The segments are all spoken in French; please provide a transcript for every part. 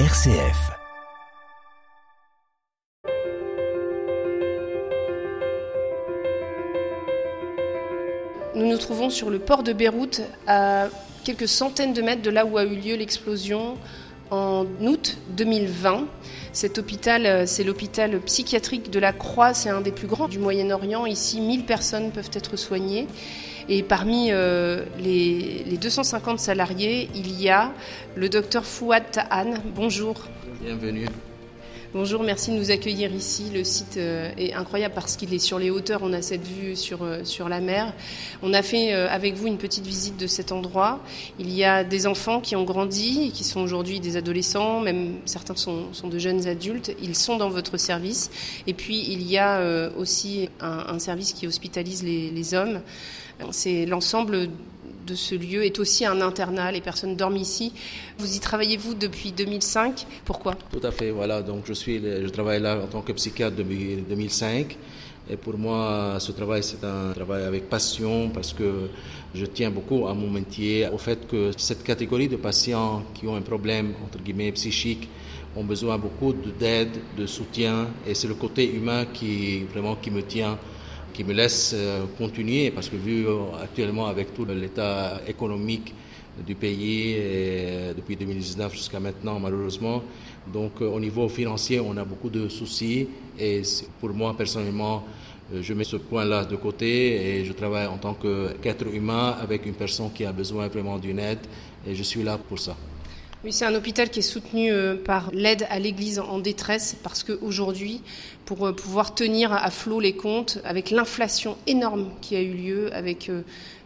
RCF. Nous nous trouvons sur le port de Beyrouth, à quelques centaines de mètres de là où a eu lieu l'explosion en août 2020. Cet hôpital, euh, c'est l'hôpital psychiatrique de la Croix, c'est un des plus grands du Moyen-Orient. Ici, 1000 personnes peuvent être soignées. Et parmi euh, les, les 250 salariés, il y a le docteur Fouad Ta'an. Bonjour. Bienvenue. Bonjour, merci de nous accueillir ici. Le site euh, est incroyable parce qu'il est sur les hauteurs, on a cette vue sur, euh, la mer. On a fait euh, avec vous une petite visite de cet endroit. Il y a des enfants qui ont grandi, qui sont aujourd'hui des adolescents, même certains sont, de jeunes adultes. Ils sont dans votre service. Et puis il y a aussi un, service qui hospitalise les hommes. C'est l'ensemble de ce lieu est aussi un internat. Les personnes dorment ici. Vous y travaillez vous depuis 2005. Pourquoi? Tout à fait. Voilà. Donc je suis, je travaille là en tant que psychiatre depuis 2005. Et pour moi, ce travail, c'est un travail avec passion parce que je tiens beaucoup à mon métier, au fait que cette catégorie de patients qui ont un problème, entre guillemets, psychique, ont besoin beaucoup d'aide, de soutien. Et c'est le côté humain qui, vraiment, qui me tient qui me laisse euh, continuer parce que vu euh, actuellement avec tout l'état économique du pays euh, depuis 2019 jusqu'à maintenant malheureusement donc au niveau financier on a beaucoup de soucis et pour moi personnellement je mets ce point-là de côté et je travaille en tant qu'être humain avec une personne qui a besoin vraiment d'une aide et je suis là pour ça. Oui, c'est un hôpital qui est soutenu euh, par l'aide à l'Église en détresse parce qu'aujourd'hui, pour euh, pouvoir tenir à flot les comptes, avec l'inflation énorme qui a eu lieu, avec euh,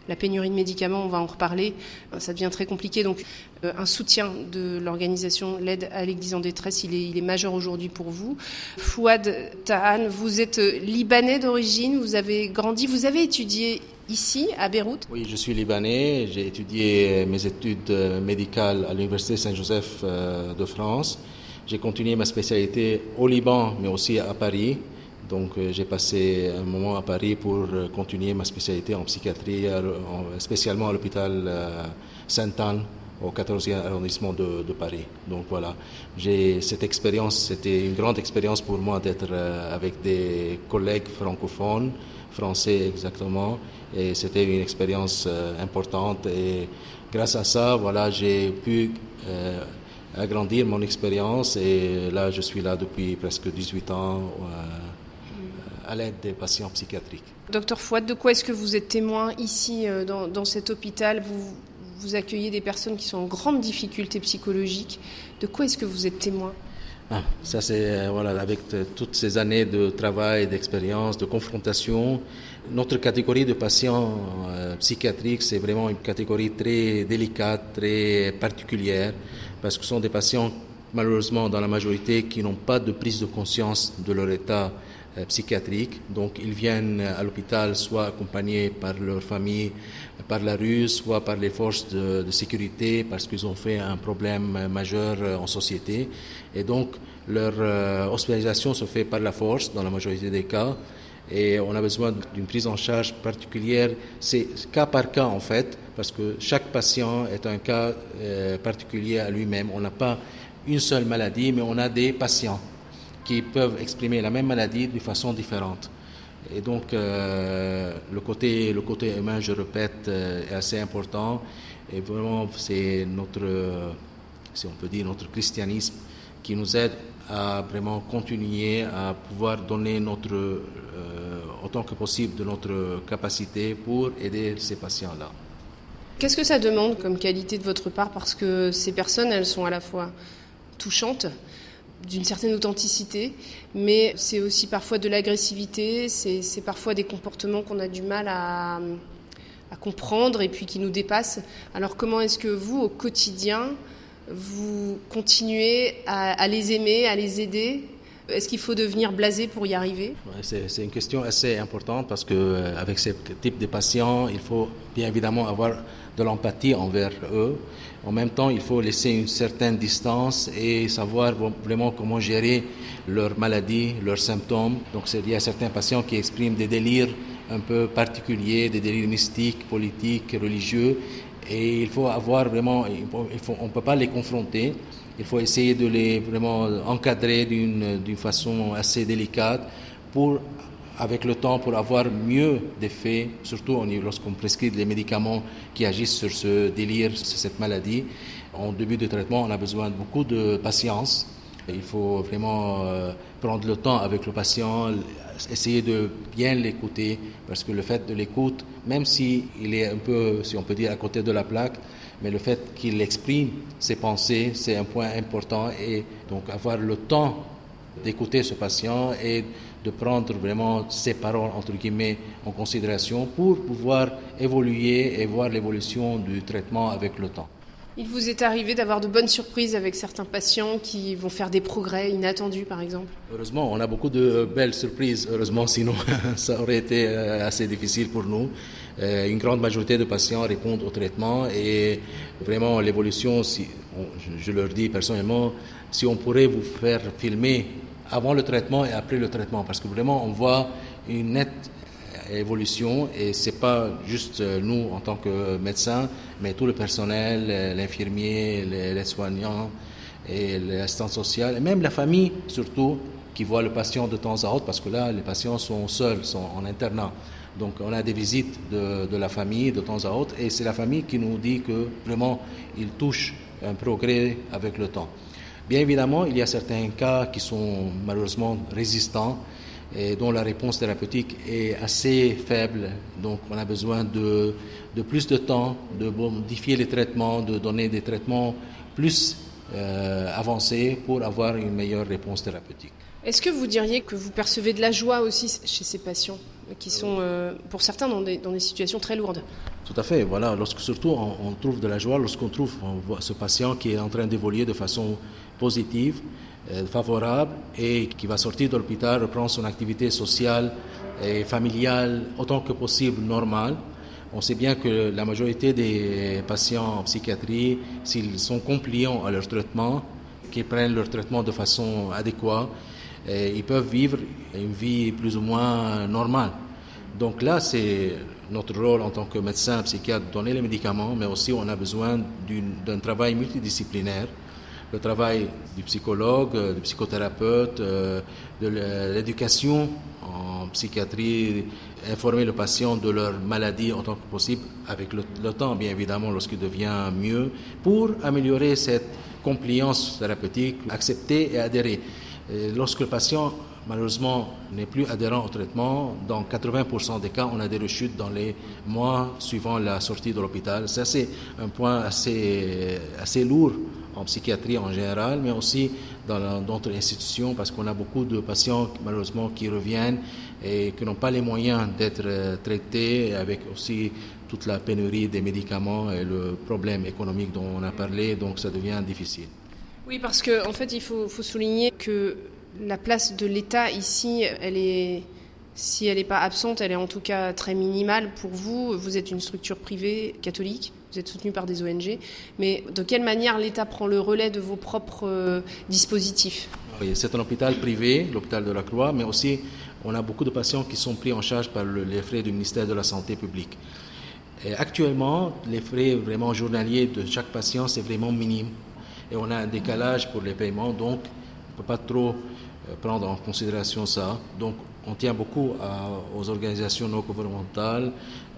la pénurie de médicaments, on va en reparler, ça devient très compliqué. Donc un soutien de l'organisation L'aide à l'Église en détresse, il est, il est majeur aujourd'hui pour vous. Fouad Tahan, vous êtes libanais d'origine, vous avez grandi, vous avez étudié ici, à Beyrouth Oui, je suis libanais. J'ai étudié mes études médicales à l'Université Saint-Joseph euh, de France. J'ai continué ma spécialité au Liban, mais aussi à Paris. Donc, euh, j'ai passé un moment à Paris pour euh, continuer ma spécialité en psychiatrie, spécialement à l'hôpital Sainte-Anne, au 14e arrondissement de, de, Paris. Donc voilà, j'ai cette expérience, c'était une grande expérience pour moi d'être avec des collègues francophones, français exactement, et c'était une expérience euh, importante. Et grâce à ça, voilà, j'ai pu euh, agrandir mon expérience. Et là, je suis là depuis presque 18 ans euh, à l'aide des patients psychiatriques. Docteur Fouad, de quoi est-ce que vous êtes témoin ici dans, cet hôpital? Vous accueillez des personnes qui sont en grande difficulté psychologique. De quoi est-ce que vous êtes témoin? Ah, ça, c'est euh, voilà, avec toutes ces années de travail, d'expérience, de confrontation. Notre catégorie de patients euh, psychiatriques, c'est vraiment une catégorie très délicate, très particulière, parce que ce sont des patients, malheureusement, dans la majorité, qui n'ont pas de prise de conscience de leur état euh, psychiatrique. Donc, ils viennent à l'hôpital soit accompagnés par leur famille, par la rue, soit par les forces de, sécurité, parce qu'ils ont fait un problème majeur en société. Et donc, leur euh, hospitalisation se fait par la force dans la majorité des cas. Et on a besoin d'une prise en charge particulière. C'est cas par cas en fait, parce que chaque patient est un cas euh, particulier à lui-même. On n'a pas une seule maladie, mais on a des patients qui peuvent exprimer la même maladie de façon différente. Et donc, euh, le, côté, le côté humain, je répète, euh, est assez important. Et vraiment, c'est notre, si on peut dire, notre christianisme qui nous aide à vraiment continuer à pouvoir donner notre, euh, autant que possible de notre capacité pour aider ces patients-là. Qu'est-ce que ça demande comme qualité de votre part? Parce que ces personnes, elles sont à la fois touchantes, d'une certaine authenticité, mais c'est aussi parfois de l'agressivité, c'est parfois des comportements qu'on a du mal à, comprendre et puis qui nous dépassent. Alors comment est-ce que vous, au quotidien, vous continuez à les aimer, à les aider? Est-ce qu'il faut devenir blasé pour y arriver? C'est une question assez importante parce que euh, avec ce type de patients, il faut bien évidemment avoir de l'empathie envers eux. En même temps, il faut laisser une certaine distance et savoir vraiment comment gérer leur maladie, leurs symptômes. Donc, il y a certains patients qui expriment des délires un peu particuliers, des délires mystiques, politiques, religieux. Et il faut avoir vraiment, on ne peut pas les confronter. Il faut essayer de les vraiment encadrer d'une façon assez délicate pour, avec le temps, pour avoir mieux d'effets, surtout lorsqu'on prescrit des médicaments qui agissent sur ce délire, sur cette maladie. En début de traitement, on a besoin de beaucoup de patience. Il faut vraiment euh, prendre le temps avec le patient, essayer de bien l'écouter, parce que le fait de l'écoute, même s'il il est un peu, si on peut dire, à côté de la plaque, mais le fait qu'il exprime ses pensées, c'est un point important. Et donc avoir le temps d'écouter ce patient et de prendre vraiment ses paroles, entre guillemets, en considération pour pouvoir évoluer et voir l'évolution du traitement avec le temps. Il vous est arrivé d'avoir de bonnes surprises avec certains patients qui vont faire des progrès inattendus, par exemple? Heureusement, on a beaucoup de belles surprises. Heureusement, sinon, ça aurait été euh, assez difficile pour nous. Euh, une grande majorité de patients répondent au traitement et vraiment l'évolution, si, je leur dis personnellement, si on pourrait vous faire filmer avant le traitement et après le traitement, parce que vraiment on voit une nette évolution et c'est pas juste euh, nous en tant que médecins, mais tout le personnel, euh, l'infirmier, les, soignants et l'assistant social et même la famille surtout qui voit le patient de temps à autre parce que là les patients sont seuls, sont en internat. Donc on a des visites de, de la famille de temps à autre et c'est la famille qui nous dit que vraiment il touche un progrès avec le temps. Bien évidemment, il y a certains cas qui sont malheureusement résistants et dont la réponse thérapeutique est assez faible. Donc on a besoin de, de plus de temps, de modifier les traitements, de donner des traitements plus euh, avancés pour avoir une meilleure réponse thérapeutique. Est-ce que vous diriez que vous percevez de la joie aussi chez ces patients qui sont, euh, pour certains, dans des, dans des, situations très lourdes? Tout à fait. Voilà. Lorsque surtout on, on trouve de la joie, lorsqu'on trouve ce patient qui est en train d'évoluer de façon positive, euh, favorable et qui va sortir de l'hôpital, reprendre son activité sociale et familiale autant que possible normale. On sait bien que la majorité des patients en psychiatrie, s'ils sont compliants à leur traitement, qu'ils prennent leur traitement de façon adéquate, ils peuvent vivre une vie plus ou moins normale. Donc là, c'est notre rôle en tant que médecin, psychiatre, donner les médicaments, mais aussi on a besoin d'un travail multidisciplinaire le travail du psychologue, euh, du psychothérapeute, euh, de l'éducation en psychiatrie, informer le patient de leur maladie en tant que possible avec le, temps, bien évidemment, lorsqu'il devient mieux, pour améliorer cette compliance thérapeutique, accepter et adhérer. Lorsque le patient malheureusement n'est plus adhérent au traitement, dans 80% des cas, on a des rechutes dans les mois suivant la sortie de l'hôpital. Ça, c'est un point assez, assez lourd en psychiatrie en général, mais aussi dans d'autres institutions, parce qu'on a beaucoup de patients malheureusement qui reviennent et qui n'ont pas les moyens d'être euh, traités, avec aussi toute la pénurie des médicaments et le problème économique dont on a parlé, donc ça devient difficile. Oui, parce qu'en en fait, il faut, souligner que la place de l'État ici, elle est si elle n'est pas absente, elle est en tout cas très minimale pour vous. Vous êtes une structure privée catholique, vous êtes soutenu par des ONG, mais de quelle manière l'État prend le relais de vos propres euh, dispositifs? Oui, C'est un hôpital privé, l'hôpital de la Croix, mais aussi on a beaucoup de patients qui sont pris en charge par les frais du ministère de la Santé publique. Actuellement, les frais vraiment journaliers de chaque patient, c'est vraiment minime. Et on a un décalage pour les paiements, donc on ne peut pas trop euh, prendre en considération ça. Donc on tient beaucoup aux organisations non gouvernementales,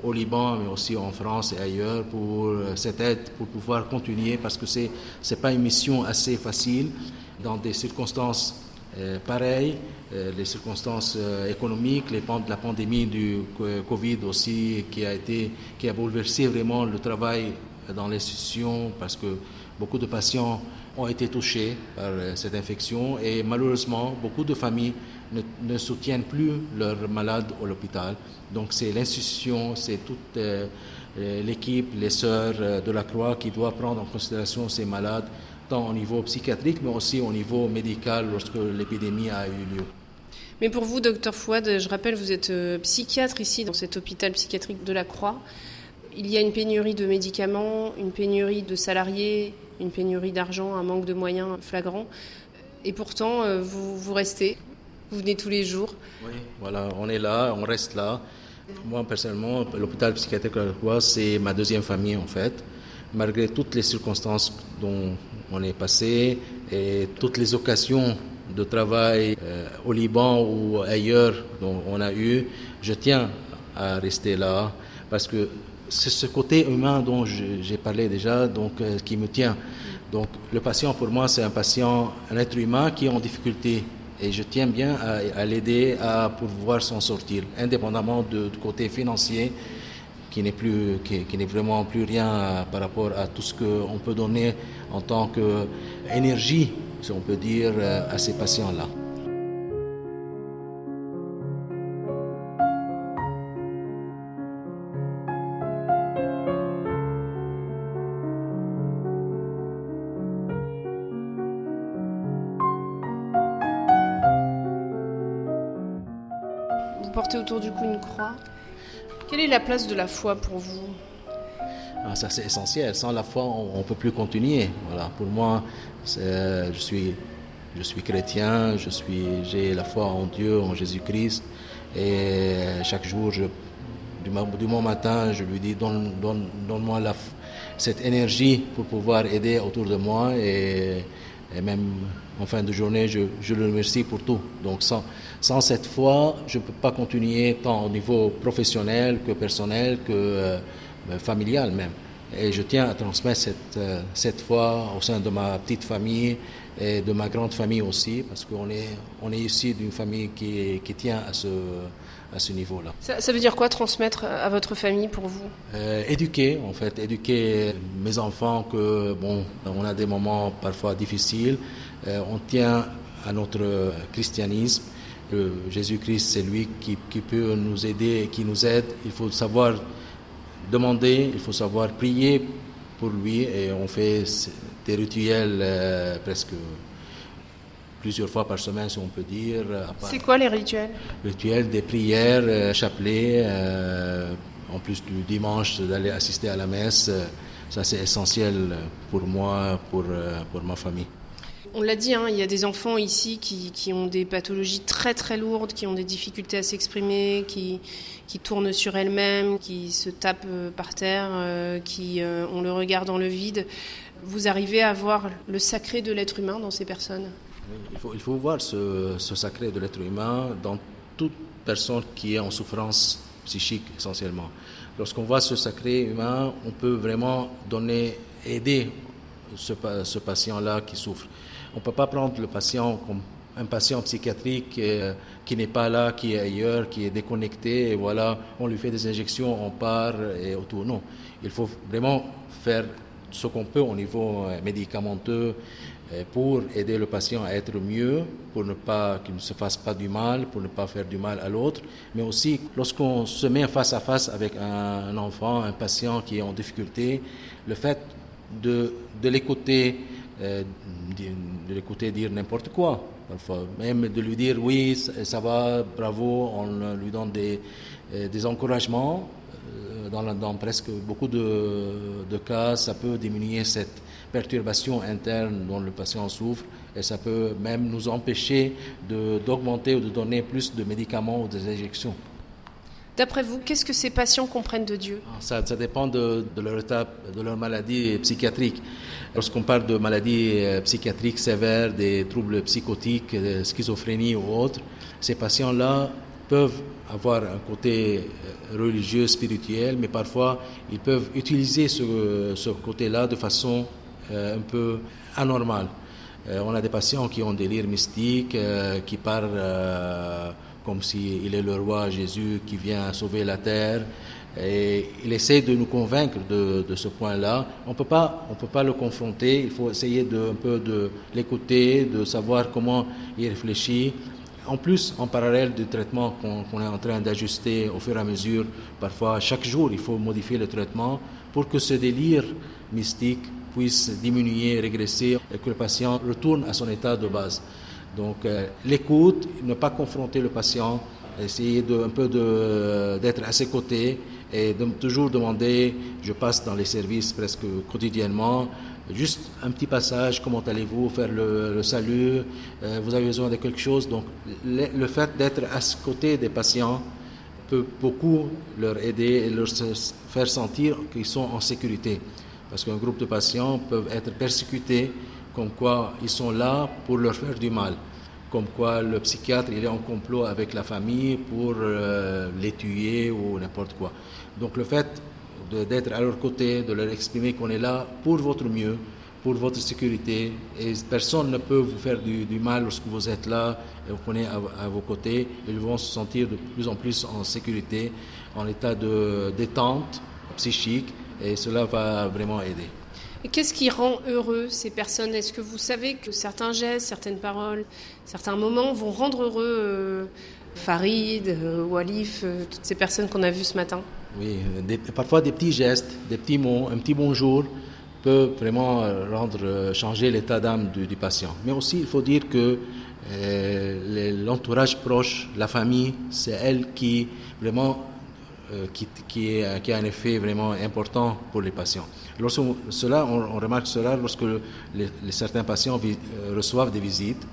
au Liban, mais aussi en France et ailleurs, pour euh, cette aide, pour pouvoir continuer, parce que ce n'est pas une mission assez facile dans des circonstances euh, pareilles, les circonstances économiques, la pandémie du Covid aussi, qui a, été, qui a bouleversé vraiment le travail dans l'institution, parce que beaucoup de patients ont été touchés par cette infection et malheureusement, beaucoup de familles ne, soutiennent plus leurs malades à l'hôpital. Donc c'est l'institution, c'est toute euh, euh, l'équipe, les sœurs euh, de la Croix qui doit prendre en considération ces malades, tant au niveau psychiatrique, mais aussi au niveau médical lorsque l'épidémie a eu lieu. Mais pour vous, docteur Fouad, je rappelle, vous êtes psychiatre ici dans cet hôpital psychiatrique de la Croix. Il y a une pénurie de médicaments, une pénurie de salariés, une pénurie d'argent, un manque de moyens flagrant. Et pourtant, vous, vous restez. Vous venez tous les jours Oui, voilà, on est là, on reste là. Moi, personnellement, l'hôpital psychiatrique Croix, c'est ma deuxième famille, en fait. malgré toutes les circonstances dont on est passé et toutes les occasions de travail euh, au Liban ou ailleurs dont on a eu, je tiens à rester là parce que c'est ce côté humain dont j'ai parlé déjà, donc euh, qui me tient. Donc le patient pour moi c'est un patient, un être humain qui est en difficulté et je tiens bien à, l'aider à pouvoir s'en sortir, indépendamment du côté financier qui n'est plus, qui, n'est vraiment plus rien par rapport à tout ce qu'on peut donner en tant qu'énergie, si on peut dire, à ces patients-là. Croix. Quelle est la place de la foi pour vous? Ah, Ça, c'est essentiel. Sans la foi, on ne peut plus continuer. Voilà. Pour moi, je suis, je suis chrétien, je j'ai la foi en Dieu, en Jésus-Christ. Et chaque jour, du, bon matin, je lui dis donne, donne, donne-moi cette énergie pour pouvoir aider autour de moi. Et, et même en fin de journée, je, le remercie pour tout. Donc sans, sans cette foi, je ne peux pas continuer tant au niveau professionnel que personnel que euh, ben, familial même. Et je tiens à transmettre cette, euh, cette foi au sein de ma petite famille et de ma grande famille aussi, parce qu'on est, on est ici d'une famille qui, qui tient à ce, à ce niveau-là. Ça, veut dire quoi transmettre à votre famille pour vous? Euh, Éduquer, en fait, éduquer mes enfants que, bon, on a des moments parfois difficiles, euh, on tient à notre christianisme. Jésus-Christ, c'est lui qui, qui, peut nous aider et qui nous aide. Il faut savoir demander, il faut savoir prier pour lui et on fait des rituels euh, presque plusieurs fois par semaine, si on peut dire. C'est quoi les rituels? Rituels des prières, euh, chapelets, euh, en plus du dimanche d'aller assister à la messe. ça, c'est essentiel pour moi, pour, pour ma famille. On l'a dit, hein, il y a des enfants ici qui, qui, ont des pathologies très très lourdes, qui ont des difficultés à s'exprimer, qui, qui tournent sur elles-mêmes, qui se tapent par terre, qui ont le regard dans le vide. Vous arrivez à voir le sacré de l'être humain dans ces personnes? Il faut, il faut voir ce, sacré de l'être humain dans toute personne qui est en souffrance psychique essentiellement. Lorsqu'on voit ce sacré humain, on peut vraiment donner, aider ce, patient-là qui souffre. On ne peut pas prendre le patient comme un patient psychiatrique euh, qui n'est pas là, qui est ailleurs, qui est déconnecté, et voilà, on lui fait des injections, on part et autour. Non, il faut vraiment faire ce qu'on peut au niveau euh, médicamenteux euh, pour aider le patient à être mieux, pour ne pas qu'il ne se fasse pas du mal, pour ne pas faire du mal à l'autre, mais aussi lorsqu'on se met face à face avec un, enfant, un patient qui est en difficulté, le fait de, de l'écouter, euh, de l'écouter dire n'importe quoi, parfois, même de lui dire oui, ça va, bravo, on lui donne des, des encouragements. Dans, dans, presque beaucoup de, de cas, ça peut diminuer cette perturbations internes dont le patient souffre et ça peut même nous empêcher d'augmenter ou de donner plus de médicaments ou des injections. D'après vous, qu'est-ce que ces patients comprennent de Dieu? Ah, ça, dépend de, leur étape, de leur maladie psychiatrique. Lorsqu'on parle de maladies euh, psychiatriques sévères, des troubles psychotiques, de euh, schizophrénie ou autres, ces patients-là peuvent avoir un côté euh, religieux, spirituel, mais parfois ils peuvent utiliser ce, côté-là de façon un peu anormal. Euh, on a des patients qui ont des délire mystique, euh, qui parlent comme s'il est le roi Jésus qui vient sauver la terre. Et il essaie de nous convaincre de, ce point-là. On on peut pas le confronter. Il faut essayer de un peu de l'écouter, de savoir comment il réfléchit. En plus, en parallèle du traitement qu'on est en train d'ajuster au fur et à mesure, parfois chaque jour, il faut modifier le traitement pour que ce délire mystique puisse diminuer, régresser, et que le patient retourne à son état de base. Donc euh, l'écoute, ne pas confronter le patient, essayer de, un peu d'être à ses côtés et de toujours demander, je passe dans les services presque quotidiennement, juste un petit passage, comment allez-vous, faire le, salut, euh, vous avez besoin de quelque chose. Donc le, le fait d'être à ce côté des patients peut beaucoup leur aider et leur faire sentir qu'ils sont en sécurité. Parce qu'un groupe de patients peuvent être persécutés comme quoi ils sont là pour leur faire du mal, comme quoi le psychiatre il est en complot avec la famille pour euh, les tuer ou n'importe quoi. Donc le fait d'être à leur côté, de leur exprimer qu'on est là pour votre mieux, pour votre sécurité, et personne ne peut vous faire du, mal lorsque vous êtes là et qu'on est à, vos côtés, ils vont se sentir de plus en plus en sécurité, en état de détente psychique, et cela va vraiment aider. Qu'est-ce qui rend heureux ces personnes? Est-ce que vous savez que certains gestes, certaines paroles, certains moments vont rendre heureux euh, Farid, euh, Walif, euh, toutes ces personnes qu'on a vues ce matin? Oui, parfois des petits gestes, des petits mots, un petit bonjour peut vraiment changer l'état d'âme du, patient. Mais aussi, il faut dire que l'entourage proche, la famille, c'est elle qui vraiment qui, qui, qui, a un effet vraiment important pour les patients. Lorsque cela, on, remarque cela lorsque les, certains patients euh, reçoivent des visites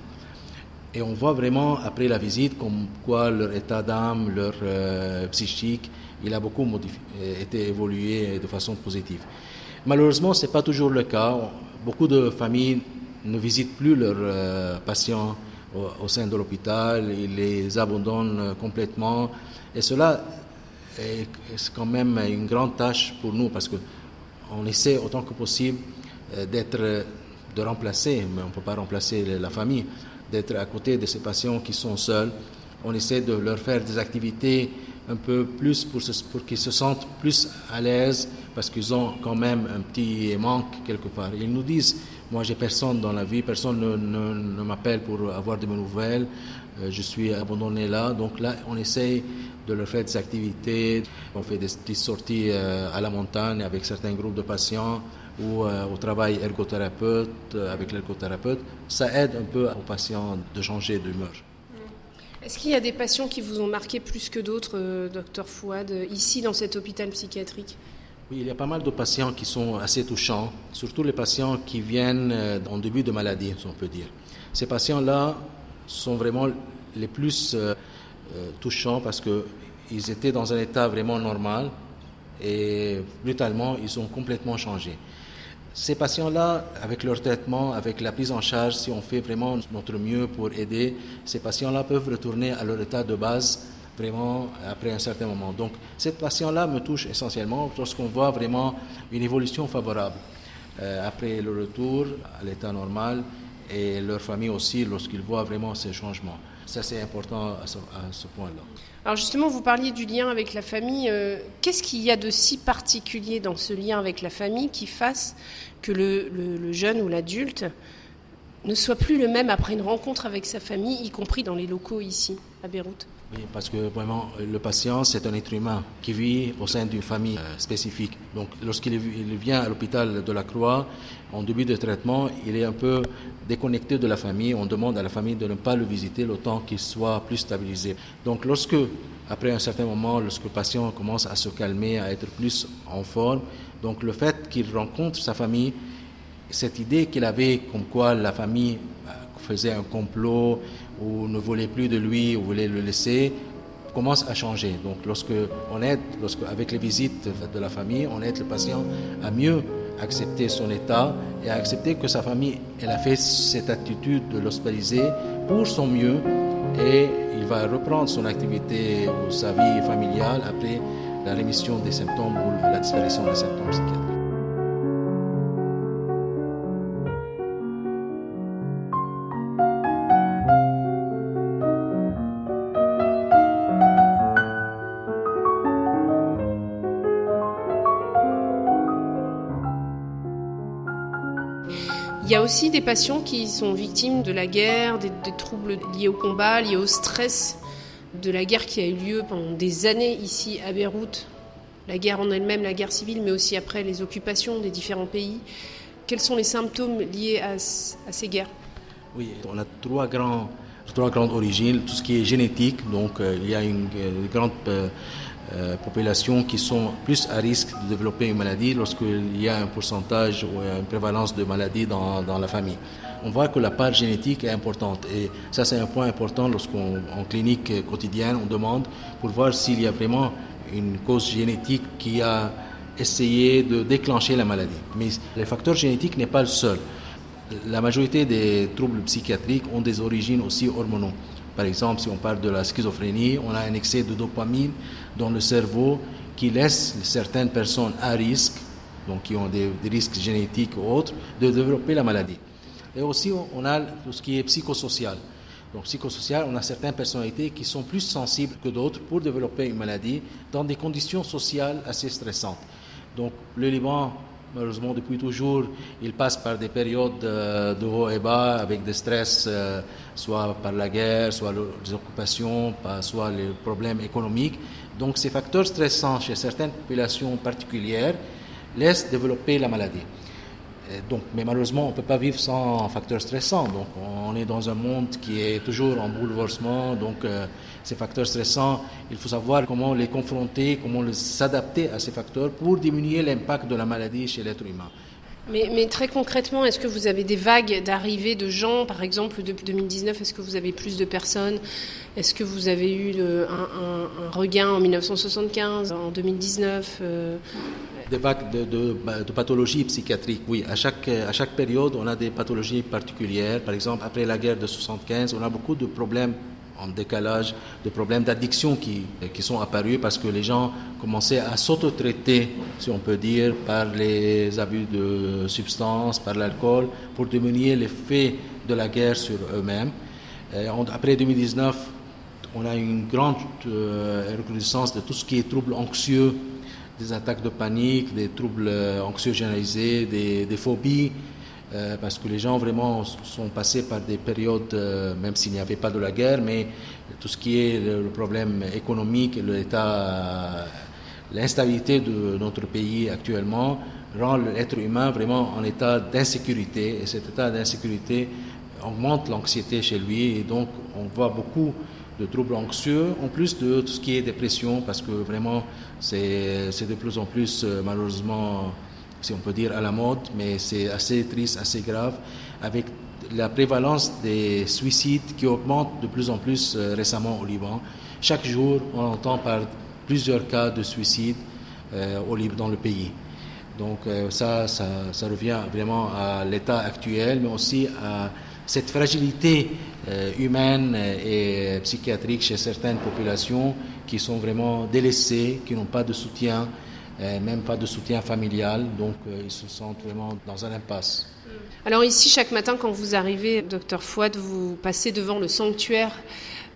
et on voit vraiment après la visite comme quoi leur état d'âme, leur euh, psychique, il a beaucoup été évolué de façon positive. Malheureusement, ce n'est pas toujours le cas. Beaucoup de familles ne visitent plus leurs patients au, sein de l'hôpital, ils les abandonnent complètement. Et cela c'est quand même une grande tâche pour nous parce qu'on essaie autant que possible euh, d'être, de remplacer, mais on ne peut pas remplacer la famille, d'être à côté de ces patients qui sont seuls. On essaie de leur faire des activités un peu plus pour, qu'ils se sentent plus à l'aise parce qu'ils ont quand même un petit manque quelque part. Ils nous disent, moi j'ai personne dans la vie, personne ne, ne, m'appelle pour avoir de mes nouvelles, euh, je suis abandonné là. Donc là, on essaie de leur faire des activités. On fait des petites sorties euh, à la montagne avec certains groupes de patients ou euh, au travail ergothérapeute, euh, avec l'ergothérapeute. Ça aide un peu aux patients de changer d'humeur. Est-ce qu'il y a des patients qui vous ont marqué plus que d'autres, docteur Fouad, ici dans cet hôpital psychiatrique? Oui, il y a pas mal de patients qui sont assez touchants, surtout les patients qui viennent en début de maladie, si on peut dire. Ces patients-là sont vraiment les plus euh, touchant parce qu'ils étaient dans un état vraiment normal et brutalement, ils ont complètement changé. Ces patients-là, avec leur traitement, avec la prise en charge, si on fait vraiment notre mieux pour aider, ces patients-là peuvent retourner à leur état de base vraiment après un certain moment. Donc, cette patient-là me touche essentiellement lorsqu'on voit vraiment une évolution favorable euh, après le retour à l'état normal et leur famille aussi lorsqu'ils voient vraiment ces changements. Ça, c'est important à ce, point-là. Alors justement, vous parliez du lien avec la famille. Euh, qu'est-ce qu'il y a de si particulier dans ce lien avec la famille qui fasse que le jeune ou l'adulte ne soit plus le même après une rencontre avec sa famille, y compris dans les locaux ici, à Beyrouth? Oui, parce que vraiment, le patient, c'est un être humain qui vit au sein d'une famille euh, spécifique. Donc, lorsqu'il vient à l'hôpital de la Croix, en début de traitement, il est un peu déconnecté de la famille. On demande à la famille de ne pas le visiter le temps qu'il soit plus stabilisé. Donc, lorsque, après un certain moment, lorsque le patient commence à se calmer, à être plus en forme, donc le fait qu'il rencontre sa famille, cette idée qu'il avait comme quoi la famille euh, faisait un complot ou ne voulait plus de lui ou voulait le laisser, commence à changer. Donc on aide, avec les visites de la famille, on aide le patient à mieux accepter son état et à accepter que sa famille, elle a fait cette attitude de l'hospitaliser pour son mieux et il va reprendre son activité ou sa vie familiale après la rémission des symptômes ou la disparition des symptômes psychiatriques. Il y a aussi des patients qui sont victimes de la guerre, des, troubles liés au combat, liés au stress de la guerre qui a eu lieu pendant des années ici à Beyrouth. La guerre en elle-même, la guerre civile, mais aussi après les occupations des différents pays. Quels sont les symptômes liés à, ces guerres? Oui, on a trois, grands, trois grandes origines. Tout ce qui est génétique, donc euh, il y a une, grande... Euh, euh, populations qui sont plus à risque de développer une maladie lorsqu'il y a un pourcentage ou une prévalence de maladie dans, dans, la famille. On voit que la part génétique est importante et ça c'est un point important lorsqu'on en clinique quotidienne on demande pour voir s'il y a vraiment une cause génétique qui a essayer de déclencher la maladie. Mais le facteur génétique n'est pas le seul. La majorité des troubles psychiatriques ont des origines aussi hormonaux. Par exemple, si on parle de la schizophrénie, on a un excès de dopamine dans le cerveau qui laisse certaines personnes à risque, donc qui ont des, risques génétiques ou autres, de développer la maladie. Et aussi, on a tout ce qui est psychosocial. Donc, psychosocial, on a certaines personnalités qui sont plus sensibles que d'autres pour développer une maladie dans des conditions sociales assez stressantes. Donc, le Liban, malheureusement, depuis toujours, il passe par des périodes euh, de haut et bas avec des stress, euh, soit par la guerre, soit les occupations, soit les problèmes économiques. Donc, ces facteurs stressants chez certaines populations particulières laissent développer la maladie. Donc, mais malheureusement, on ne peut pas vivre sans facteurs stressants. Donc, on est dans un monde qui est toujours en bouleversement. Donc, euh, ces facteurs stressants, il faut savoir comment les confronter, comment s'adapter à ces facteurs pour diminuer l'impact de la maladie chez l'être humain. Mais, très concrètement, est-ce que vous avez des vagues d'arrivée de gens, par exemple, depuis 2019 Est-ce que vous avez plus de personnes? Est-ce que vous avez eu un, regain en 1975, en 2019 des vagues de, bah, de, pathologies psychiatriques, oui. À chaque, à chaque période, on a des pathologies particulières. Par exemple, après la guerre de 75, on a beaucoup de problèmes en décalage, de problèmes d'addiction qui, qui sont apparus parce que les gens commençaient à s'auto-traiter, si on peut dire, par les abus de substances, par l'alcool, pour diminuer l'effet de la guerre sur eux-mêmes. Après 2019, on a une grande euh, reconnaissance de tout ce qui est troubles anxieux, des attaques de panique, des troubles euh, anxieux généralisés, des, phobies, euh, parce que les gens vraiment sont passés par des périodes, euh, même s'il n'y avait pas de la guerre, mais tout ce qui est le, problème économique l'état, l'instabilité de notre pays actuellement rend l'être humain vraiment en état d'insécurité, et cet état d'insécurité augmente l'anxiété chez lui, et donc on voit beaucoup de troubles anxieux, en plus de tout ce qui est dépression, parce que vraiment, c'est de plus en plus, euh, malheureusement, si on peut dire, à la mode, mais c'est assez triste, assez grave, avec la prévalence des suicides qui augmente de plus en plus euh, récemment au Liban. Chaque jour, on entend par plusieurs cas de suicide euh, au Liban, dans le pays. Donc ça, ça, ça, revient vraiment à l'état actuel, mais aussi à cette fragilité euh, humaine et psychiatrique chez certaines populations qui sont vraiment délaissées, qui n'ont pas de soutien, euh, même pas de soutien familial, donc euh, ils se sentent vraiment dans un impasse. Alors ici, chaque matin, quand vous arrivez, docteur Fouad, vous passez devant le sanctuaire.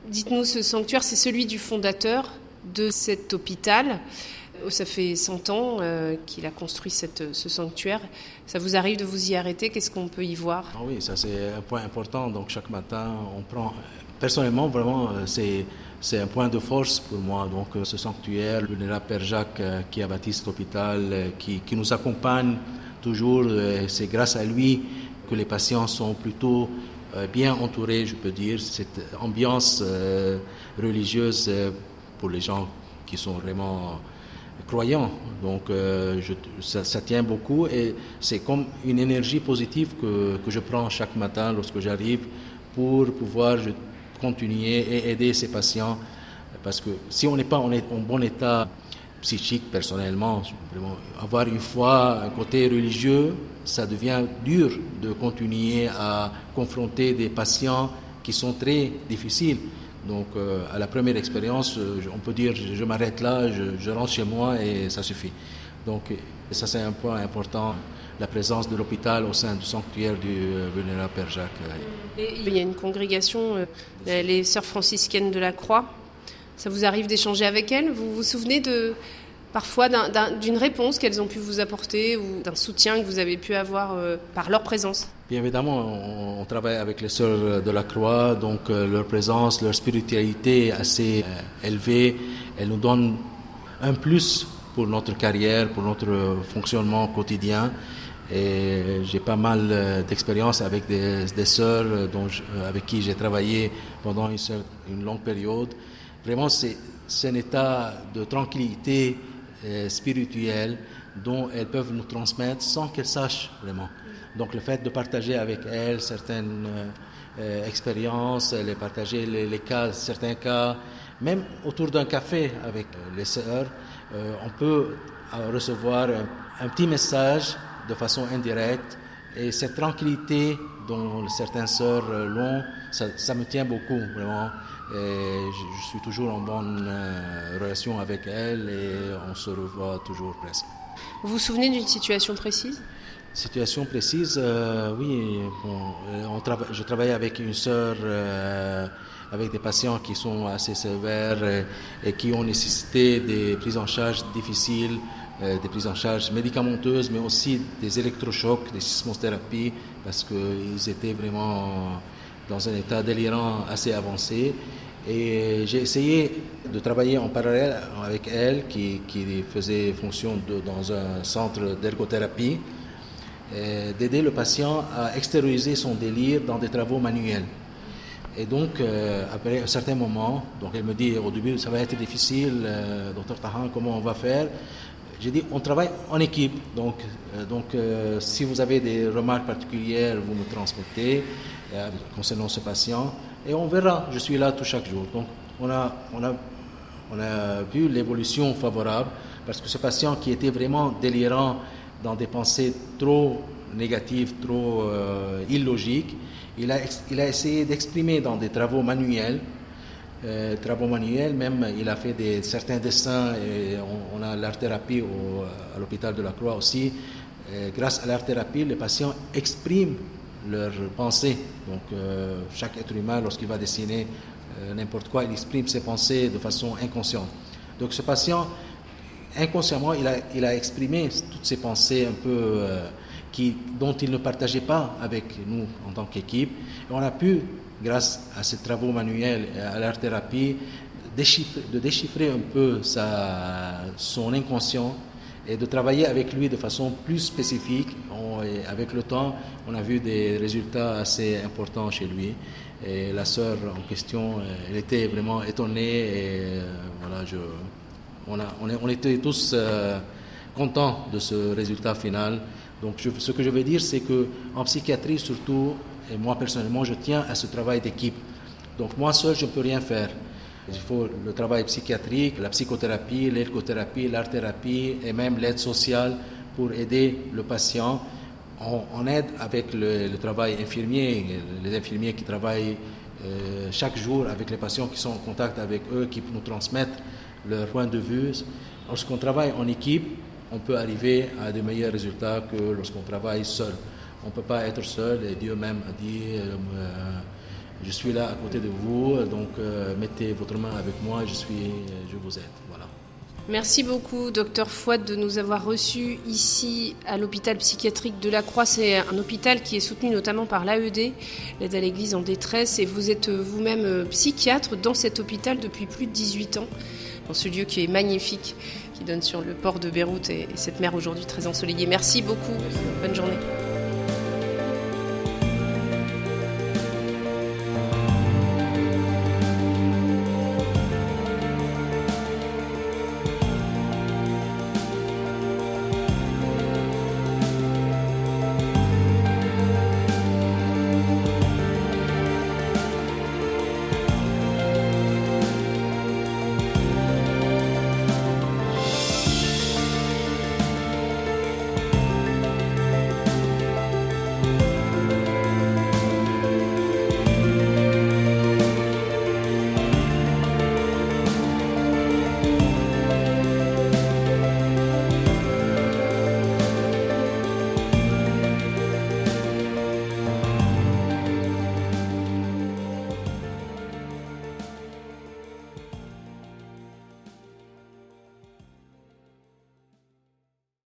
Dites-nous, ce sanctuaire, c'est celui du fondateur de cet hôpital. Oh, ça fait 100 ans euh, qu'il a construit cette, ce sanctuaire. Ça vous arrive de vous y arrêter? Qu'est-ce qu'on peut y voir? Ah Oui, ça c'est un point important. Donc chaque matin, on prend. Personnellement, vraiment, euh, c'est c'est un point de force pour moi. Donc euh, ce sanctuaire, le vénérable Père Jacques qui a bâti cet hôpital, qui, nous accompagne toujours, c'est grâce à lui que les patients sont plutôt bien entourés, je peux dire. Cette ambiance religieuse pour les gens qui sont vraiment croyant. Donc euh, je, ça, tient beaucoup et c'est comme une énergie positive que je prends chaque matin lorsque j'arrive pour pouvoir continuer et aider ces patients. Parce que si on n'est pas en, bon état psychique personnellement, avoir une foi, un côté religieux, ça devient dur de continuer à confronter des patients qui sont très difficiles. Donc, euh, à la première expérience, on peut dire je, m'arrête là, je, rentre chez moi et ça suffit. Donc, ça, c'est un point important, la présence de l'hôpital au sein du sanctuaire du euh, vénérable Père Jacques. il y a une congrégation, les Sœurs franciscaines de la Croix. Ça vous arrive d'échanger avec elles? Vous vous souvenez de, parfois d'une réponse qu'elles ont pu vous apporter ou d'un soutien que vous avez pu avoir par leur présence? Bien évidemment, on, travaille avec les sœurs de la Croix, donc euh, leur présence, leur spiritualité assez euh, élevée. Elle nous donne un plus pour notre carrière, pour notre fonctionnement quotidien. Et j'ai pas mal euh, d'expérience avec des, des sœurs dont avec qui j'ai travaillé pendant une, longue période. Vraiment, c'est un état de tranquillité spirituelle dont elles peuvent nous transmettre sans qu'elles sachent vraiment. Donc le fait de partager avec elles certaines euh, euh, expériences, les partager les, cas, certains cas, même autour d'un café avec les sœurs, euh, on peut recevoir un, petit message de façon indirecte. Et cette tranquillité dont certaines sœurs l'ont, ça, me tient beaucoup, vraiment. Et je, suis toujours en bonne euh, relation avec elles et on se revoit toujours presque. Vous vous souvenez d'une situation précise? Situation précise, euh, oui. Euh, on je travaille avec une sœur, euh, avec des patients qui sont assez sévères et, qui ont nécessité des prises en charge difficiles, des prises en charge médicamenteuses, mais aussi des électrochocs, des sismothérapies, parce qu'ils étaient vraiment dans un état délirant assez avancé. Et j'ai essayé de travailler en parallèle avec elle, qui, qui faisait fonction dans un centre d'ergothérapie. Euh, d'aider le patient à extérioriser son délire dans des travaux manuels. Et donc, euh, après un certain moment, donc elle me dit au début, ça va être difficile, euh, docteur Tahan, comment on va faire? J'ai dit, on travaille en équipe. Donc, donc si vous avez des remarques particulières, vous me transmettez concernant ce patient et on verra. Je suis là tout chaque jour. Donc, on a, vu l'évolution favorable parce que ce patient qui était vraiment délirant, dans des pensées trop négatives, trop euh, illogiques. Il a essayé d'exprimer dans des travaux manuels, euh, manuels, même il a fait des, certains dessins, et on, a l'art-thérapie à l'hôpital de la Croix aussi. grâce à l'art-thérapie, les patients expriment leurs pensées. Donc euh, chaque être humain, lorsqu'il va dessiner n'importe quoi, il exprime ses pensées de façon inconsciente. Donc ce patient inconsciemment, il a, il a exprimé toutes ces pensées un peu euh, qui, dont il ne partageait pas avec nous en tant qu'équipe. On a pu, grâce à ces travaux manuels et à l'art-thérapie, de déchiffrer un peu son inconscient et de travailler avec lui de façon plus spécifique. avec le temps, on a vu des résultats assez importants chez lui. La sœur en question, elle était vraiment étonnée et euh, voilà, on, était tous euh, contents de ce résultat final. Donc, ce que je veux dire, c'est que en psychiatrie, surtout, et moi personnellement, je tiens à ce travail d'équipe. Donc, moi seul, je ne peux rien faire. Il faut le travail psychiatrique, la psychothérapie, l'ergothérapie, l'art-thérapie et même l'aide sociale pour aider le patient. On, aide avec le, travail infirmier, les infirmiers qui travaillent euh, chaque jour avec les patients qui sont en contact avec eux, qui nous transmettent leur point de vue. Lorsqu'on travaille en équipe, on peut arriver à de meilleurs résultats que lorsqu'on travaille seul. On ne peut pas être seul et Dieu même a dit euh, Je suis là à côté de vous, donc euh, mettez votre main avec moi, je, suis, je vous aide. Voilà. Merci beaucoup, docteur Fouad, de nous avoir reçus ici à l'hôpital psychiatrique de la Croix. C'est un hôpital qui est soutenu notamment par l'AED, l'aide à l'Église en détresse, et vous êtes vous-même psychiatre dans cet hôpital depuis plus de 18 ans dans ce lieu qui est magnifique, qui donne sur le port de Beyrouth et, cette mer aujourd'hui très ensoleillée. Merci beaucoup. Bonne journée.